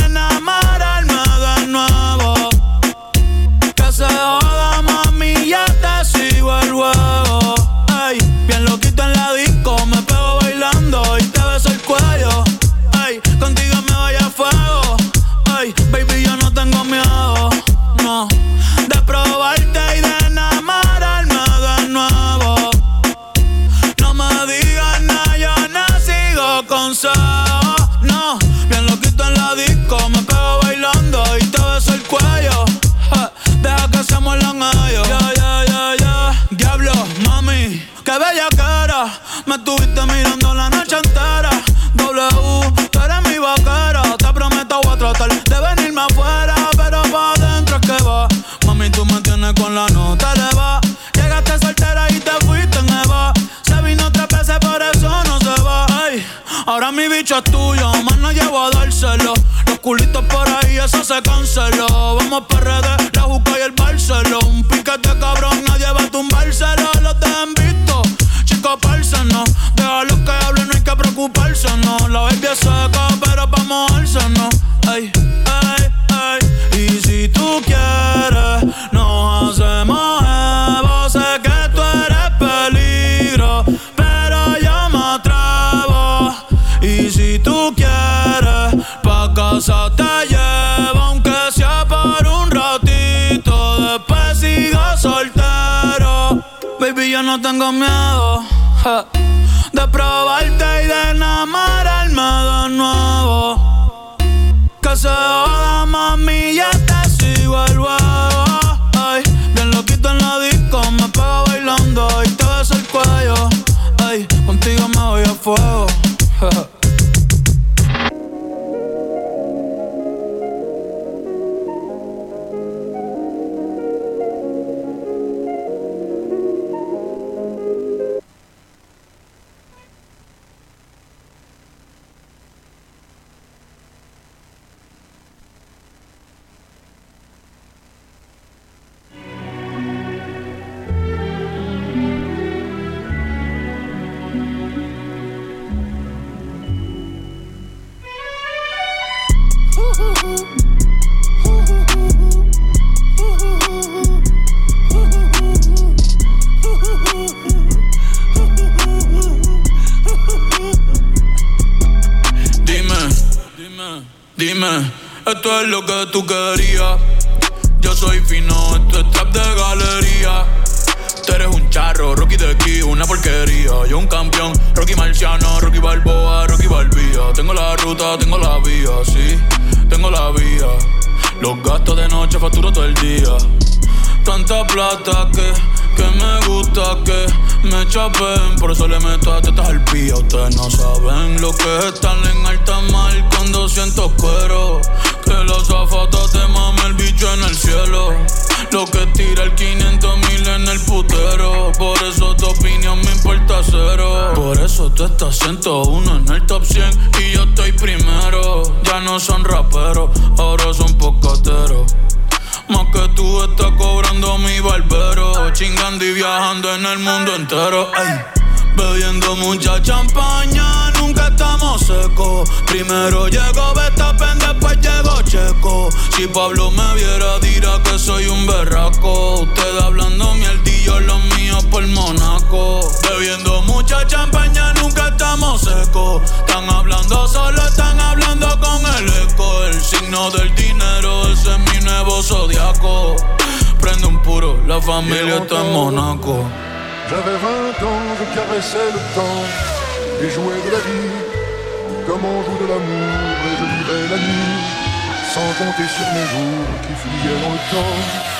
sigo consejos. No, bien loquito en la disco, me pego bailando y te beso el cuello. Ja, deja que se muerdan ellos. Ya, ya, ya, ya. Diablo, mami, qué bella cara. Me estuviste es tuyo, más no llevo a dárselo. Los culitos por ahí, eso se canceló. Vamos PRD, la Juca y el Barceló. Un piquete cabrón, no tengo miedo de probarte y de enamorarme de nuevo. Que se joda, mami, ya te sigo el huevo. Ay, bien loquito en la disco, me pego bailando y te beso el cuello. Ay, contigo me voy a fuego. Ya no son raperos, ahora son pocateros. Más que tú estás cobrando mi barbero. Chingando y viajando en el mundo entero. Ay. Bebiendo mucha champaña, nunca estamos secos. Primero llegó Betapen, después llegó Checo. Si Pablo me viera, dirá que soy un berraco. Usted hablando mierdillo, los míos por Monaco. Bebiendo mucha champaña, nunca estamos secos. Están hablando solo, están hablando con el eco. El signo del dinero, ese es mi nuevo zodiaco. Prende un puro, la familia está en Monaco. J'avais 20 ans, je caressais le temps et jouais de la vie comme on joue de l'amour et je vivais la nuit sans compter sur mes jours qui fuyaient dans le temps.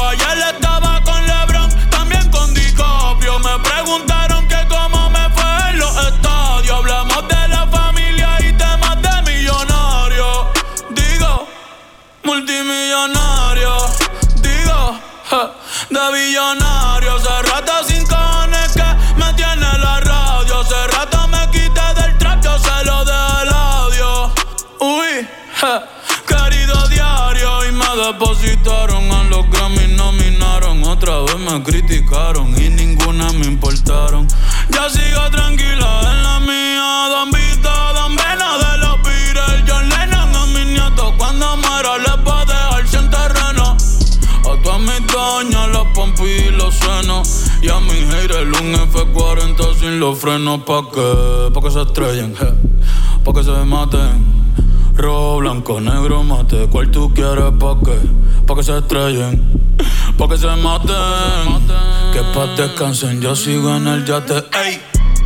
Me criticaron y ninguna me importaron. Ya sigo tranquila en la mía. Don Vito, Don Vena de los Beatles. John Lennon a mis nietos. Cuando muera les va a dejar sin terreno. A todas mis doñas, las pompis y los senos. Y a mi haters un F40 sin los frenos. ¿Pa' qué? Pa' que se estrellen. Pa' que se maten. Rojo, blanco, negro, mate. ¿Cuál tú quieres? ¿Pa' qué? Pa' que se estrellen. Pa' que se maten. Que pa' descansen, yo sigo en el yate. Ey.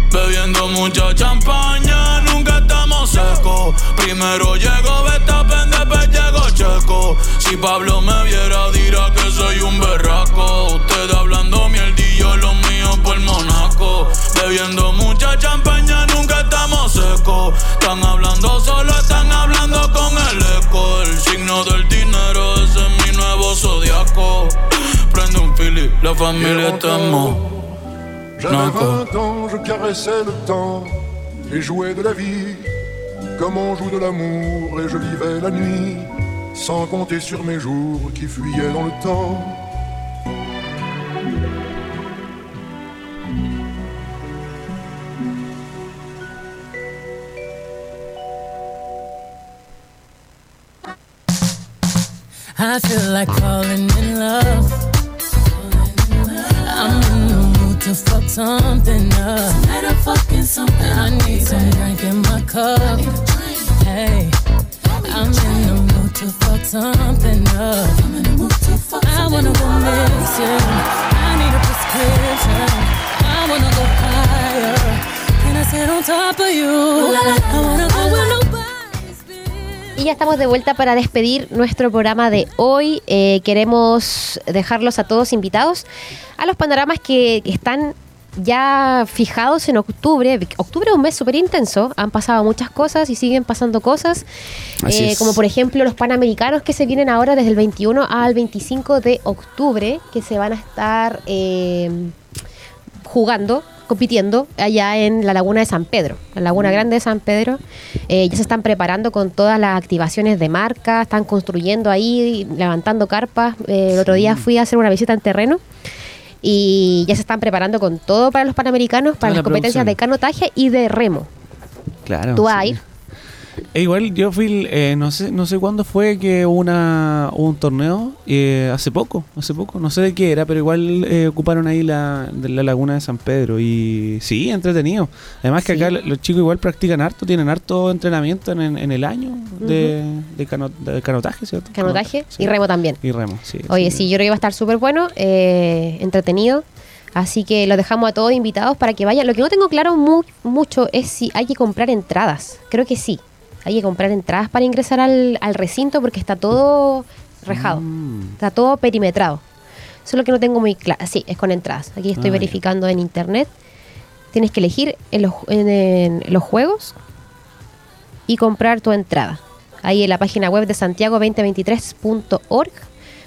Bebiendo mucha champaña, nunca estamos secos. Primero llegó Betapen, después llegó Checo. Si Pablo me viera, dirá que soy un berraco. Usted hablando mierdillo, los míos por Monaco. Bebiendo mucha champaña, nunca estamos secos. Están hablando solo, están hablando con el eco. El signo del dinero, Un la familia está en Mo- J'avais Naco. 20 ans, je caressais le temps et jouais de la vie comme on joue de l'amour et je vivais la nuit sans compter sur mes jours qui fuyaient dans le temps. I feel like falling in love. To fuck something up. I need some drink in my cup. Hey, I'm in the mood to fuck something up. I wanna go missing. I need a prescription. I wanna go higher. Can I sit on top of you? I wanna go where nobody's been. Y ya estamos de vuelta para despedir nuestro programa de hoy. Eh, queremos dejarlos a todos invitados a los panoramas que están ya fijados en octubre. Octubre es un mes súper intenso. Han pasado muchas cosas y siguen pasando cosas. Eh, como por ejemplo los Panamericanos que se vienen ahora desde el 21 al 25 de octubre, que se van a estar eh, jugando, compitiendo allá en la Laguna de San Pedro, la Laguna Grande de San Pedro. Eh, ya se están preparando con todas las activaciones de marca, están construyendo ahí, levantando carpas. Eh, el otro día fui a hacer una visita en terreno. Y ya se están preparando con todo para los Panamericanos, para las la competencias de canotaje y de remo. Claro. ¿Tú vas a ir? E igual yo fui, eh, no sé no sé cuándo fue que hubo una, hubo un torneo, eh, hace poco, hace poco, no sé de qué era, pero igual eh, ocuparon ahí la, de la laguna de San Pedro y sí, entretenido. Además que Sí. acá los chicos igual practican harto, tienen harto entrenamiento en, en el año de, de, cano- de canotaje, ¿cierto? Canotaje Sí. y remo también. Y remo, sí. Oye, sí, yo creo que va a estar súper bueno, eh, entretenido. Así que los dejamos a todos invitados para que vayan. Lo que no tengo claro mu- mucho es si hay que comprar entradas. Creo que sí. Hay que comprar entradas para ingresar al, al recinto porque está todo rejado. Mm. Está todo perimetrado. Eso es lo que no tengo muy claro. Sí, es con entradas. Aquí estoy Ah, verificando en internet. Tienes que elegir en los, en- en los juegos y comprar tu entrada. Ahí en la página web de santiago2023.org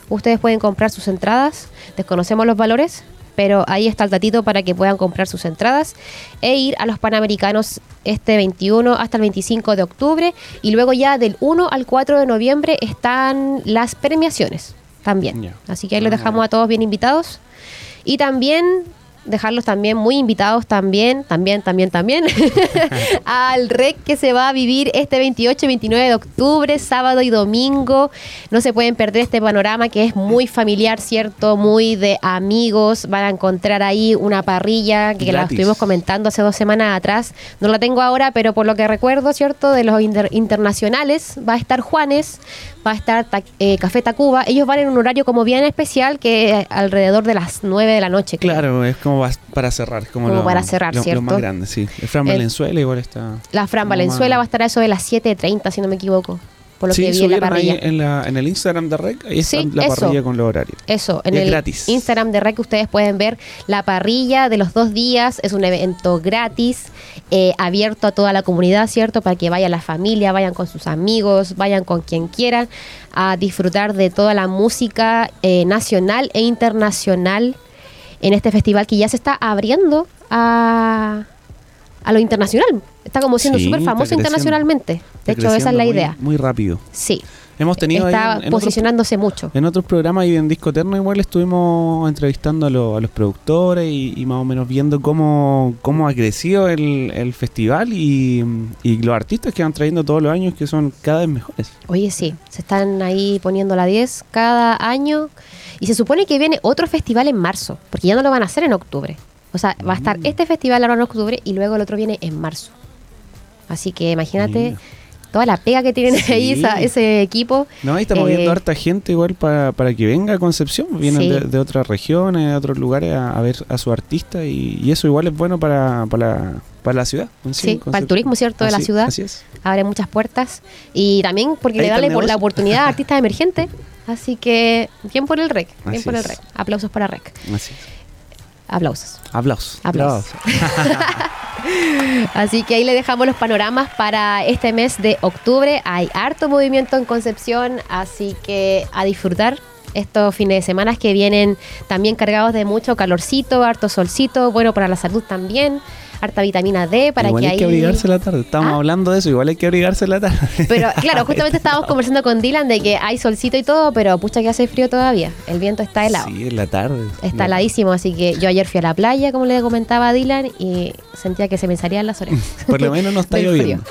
ustedes pueden comprar sus entradas. Desconocemos los valores, pero ahí está el datito para que puedan comprar sus entradas e ir a los Panamericanos este 21 hasta el 25 de octubre y luego ya del 1 al 4 de noviembre están las premiaciones también. Así que ahí los Ah, dejamos a todos bien invitados. Y también dejarlos también muy invitados también, también, también, también (laughs) al REC que se va a vivir este 28 y 29 de octubre, sábado y domingo. No se pueden perder este panorama que es muy familiar, ¿cierto? Muy de amigos. Van a encontrar ahí una parrilla que la estuvimos comentando hace dos semanas atrás. No la tengo ahora, pero por lo que recuerdo, ¿cierto? De los inter- internacionales va a estar Juanes, va a estar Ta- eh, Café Tacuba. Ellos van en un horario como bien especial que es alrededor de las 9 de la noche. creo. Claro, es como para cerrar, como, Como lo, para cerrar, lo- lo ¿cierto? más grande, sí. El Fran El- Valenzuela igual está. La Fran Valenzuela va a estar a eso de las 7.30, si no me equivoco. Por lo sí, que vi en la ahí parrilla. en, la, en el Instagram de Rec, ahí Sí, está la eso. parrilla con los horarios. Eso, en Es el gratis. Instagram de REC ustedes pueden ver la parrilla de los dos días. Es un evento gratis, eh, abierto a toda la comunidad, ¿cierto? Para que vaya la familia, vayan con sus amigos, vayan con quien quieran a disfrutar de toda la música eh, nacional e internacional en este festival que ya se está abriendo a, a lo internacional. Está como siendo súper famoso internacionalmente. De hecho, esa es la idea. Muy rápido. Sí. Hemos tenido ahí Está en- en otros- posicionándose mucho. En otros programas y en Disco Eterno igual estuvimos entrevistando a, lo- a los productores y, y más o menos viendo cómo, cómo ha crecido el, el festival y, y los artistas que van trayendo todos los años que son cada vez mejores. Oye, sí, se están ahí poniendo la 10 cada año. Y se supone que viene otro festival en marzo, porque ya no lo van a hacer en octubre. O sea, va a Mm. estar este festival ahora en octubre y luego el otro viene en marzo. Así que imagínate toda la pega que tienen Sí. ahí esa- ese equipo. No, ahí estamos Eh, viendo harta gente igual para, para que venga a Concepción. Vienen Sí. de, de otras regiones, de otros lugares a, a ver a su artista y, y eso igual es bueno para, para, para la ciudad. en Sí, Concepción. para el turismo, ¿cierto? de la ciudad. Así es. Abre muchas puertas. Y también porque Ahí le está da el la, por- la oportunidad a (laughs) artistas emergentes. Así que bien por el REC. Bien Así por el. REC. Aplausos para REC. Así es. Aplausos. Aplausos. Aplausos. (laughs) Así que ahí le dejamos los panoramas para este mes de octubre. Hay harto movimiento en Concepción, así que a disfrutar estos fines de semana que vienen también cargados de mucho calorcito, harto solcito, bueno para la salud también, harta vitamina D para igual que hay ahí... que abrigarse la tarde. Estamos ¿Ah? hablando de eso. Igual hay que abrigarse la tarde. Pero (laughs) claro, justamente estábamos conversando con Dylan de que hay solcito y todo, pero pucha que hace frío todavía. El viento está helado. Sí, en la tarde. Está No. heladísimo, así que yo ayer fui a la playa, como le comentaba a Dylan, y sentía que se me salían las orejas. (laughs) Por lo menos no está (laughs) lloviendo.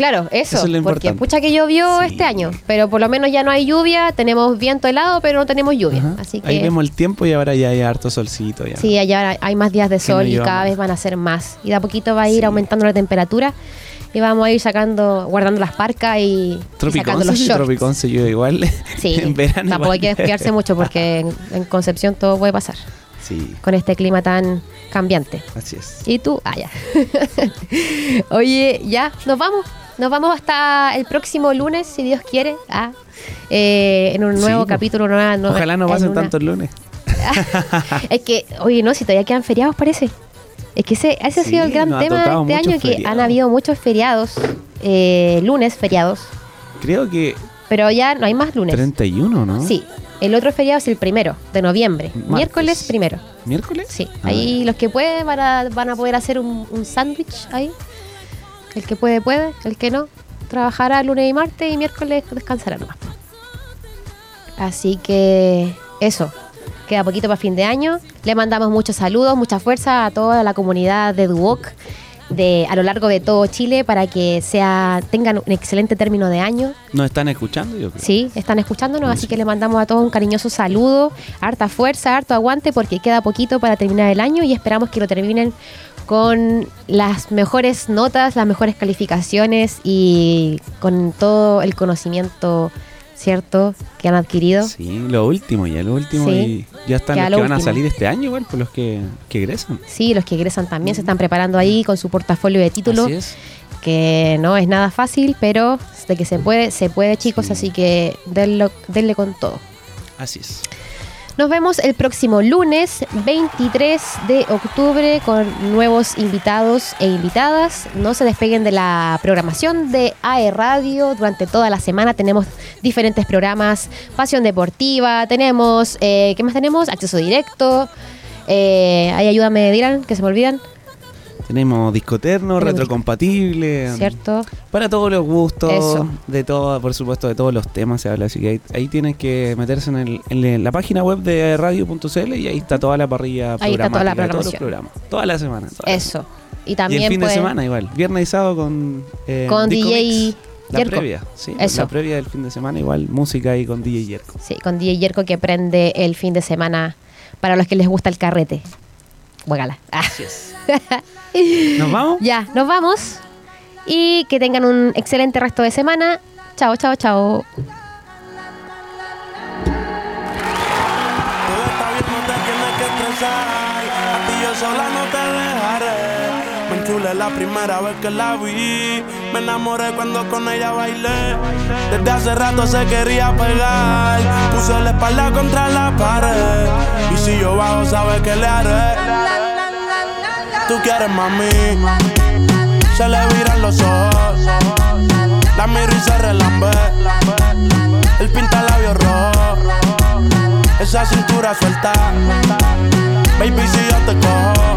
Claro, eso, Eso es porque pucha que llovió Sí. este año, pero por lo menos ya no hay lluvia, tenemos viento helado, pero no tenemos lluvia. Ajá. Así Ahí que vemos el tiempo y ahora ya hay harto solcito. Ya. sí, allá hay más días de no sol y cada más. vez van a ser más. Y de a poquito va a ir Sí. aumentando la temperatura y vamos a ir sacando, guardando las parcas y, y sacando los shorts. Tropiconce yo igual. Sí, (laughs) en verano tampoco hay que descuidarse mucho porque en, en Concepción todo puede pasar Sí, con este clima tan cambiante. así es. ¿Y tú? Ah, ya. (laughs) Oye, ya, nos vamos. Nos vamos hasta el próximo lunes, si Dios quiere, ah, eh, en un nuevo capítulo. nueva- nueva- Ojalá no en pasen una- tantos lunes. (laughs) Es que, oye, no, si todavía quedan feriados, parece. Es que ese, ese ha sido el gran tema de este año, que han habido muchos feriados, eh, lunes feriados, Creo que pero ya no hay más lunes. 31, ¿no? Sí, el otro feriado es el primero de noviembre, Martes. miércoles primero. ¿Miércoles? Sí, Ah, ahí los que pueden van a, van a poder hacer un, un sándwich ahí. El que puede, puede. El que no, trabajará lunes y martes y miércoles descansará nomás. Así que eso. Queda poquito para fin de año. Le mandamos muchos saludos, mucha fuerza a toda la comunidad de Duoc de, a lo largo de todo Chile para que sea tengan un excelente término de año. ¿Nos están escuchando? Yo creo. Sí, están escuchándonos, así que le mandamos a todos un cariñoso saludo, harta fuerza, harto aguante, porque queda poquito para terminar el año y esperamos que lo terminen con las mejores notas, las mejores calificaciones y con todo el conocimiento cierto que han adquirido. Sí, lo último, ya lo último. Sí. Y ya están los lo que van a salir este año, igual, por los que, que egresan. Sí, los que egresan también se están preparando ahí con su portafolio de títulos. Así es. que no es nada fácil, pero de que se puede, se puede, chicos, Sí. así que denlo- denle con todo. Así es. Nos vemos el próximo lunes 23 de octubre con nuevos invitados e invitadas. No se despeguen de la programación de AE Radio. Durante toda la semana tenemos diferentes programas. Pasión Deportiva, tenemos, eh, ¿qué más tenemos? Acceso Directo. Eh, ahí ayúdame, Dylan, que se me olvidan, Tenemos discoterno, Tenemos retrocompatible. ¿cierto? Para todos los gustos, Eso. de todo, por supuesto, de todos los temas se habla. Así que ahí, ahí tienen que meterse en, el- en la página web de radio.cl y ahí está toda la parrilla Ahí está toda la de todos los programas. Toda la semana. toda la Eso. Y Y también el fin de semana igual, viernes y sábado con, eh, Con Disco DJ Mix. La Yerko. previa, sí, Eso. la previa del fin de semana igual, música ahí con DJ Yerko. Sí, con DJ Yerko que prende el fin de semana para los que les gusta el carrete. Juégala. Ah. (laughs) ¿Nos vamos? Ya, nos vamos. Y que tengan un excelente resto de semana. Chao, chao, chao. Enchulé la primera vez que la vi. Me enamoré cuando con ella bailé. Desde hace rato se quería pegar. Puse la espalda contra la pared. Y si yo bajo, sabes que le haré. Tú quieres mami. Se le viran los ojos. La miro y se relambe. El pinta labios rojo. Esa cintura suelta. Baby, si yo te cojo,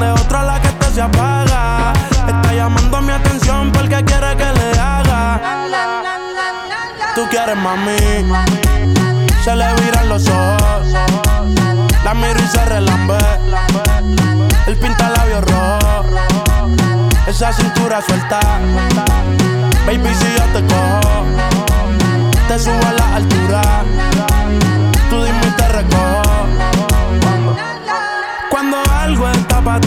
Prende otra la que esta se apaga. Está llamando mi atención porque quiere que le haga. Tú quieres mami. Se le viran los ojos. La miro y se relambe. El pinta labios rojo. Esa cintura suelta. Baby, si yo te cojo, te subo a la altura. Tú dime y te recojo.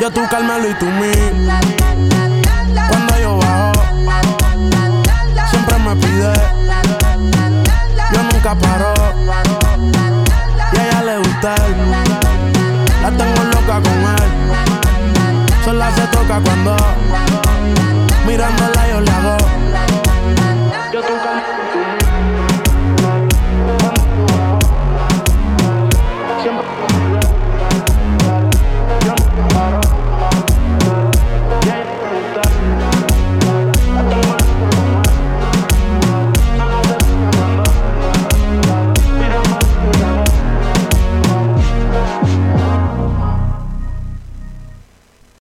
yo tú Carmelo y tú mí. Cuando yo bajo, siempre me pide. Yo nunca paro. Y a ella le gusta. La tengo loca con él. Sola se toca cuando mirándola yo le hago. Yo tú Carmelo.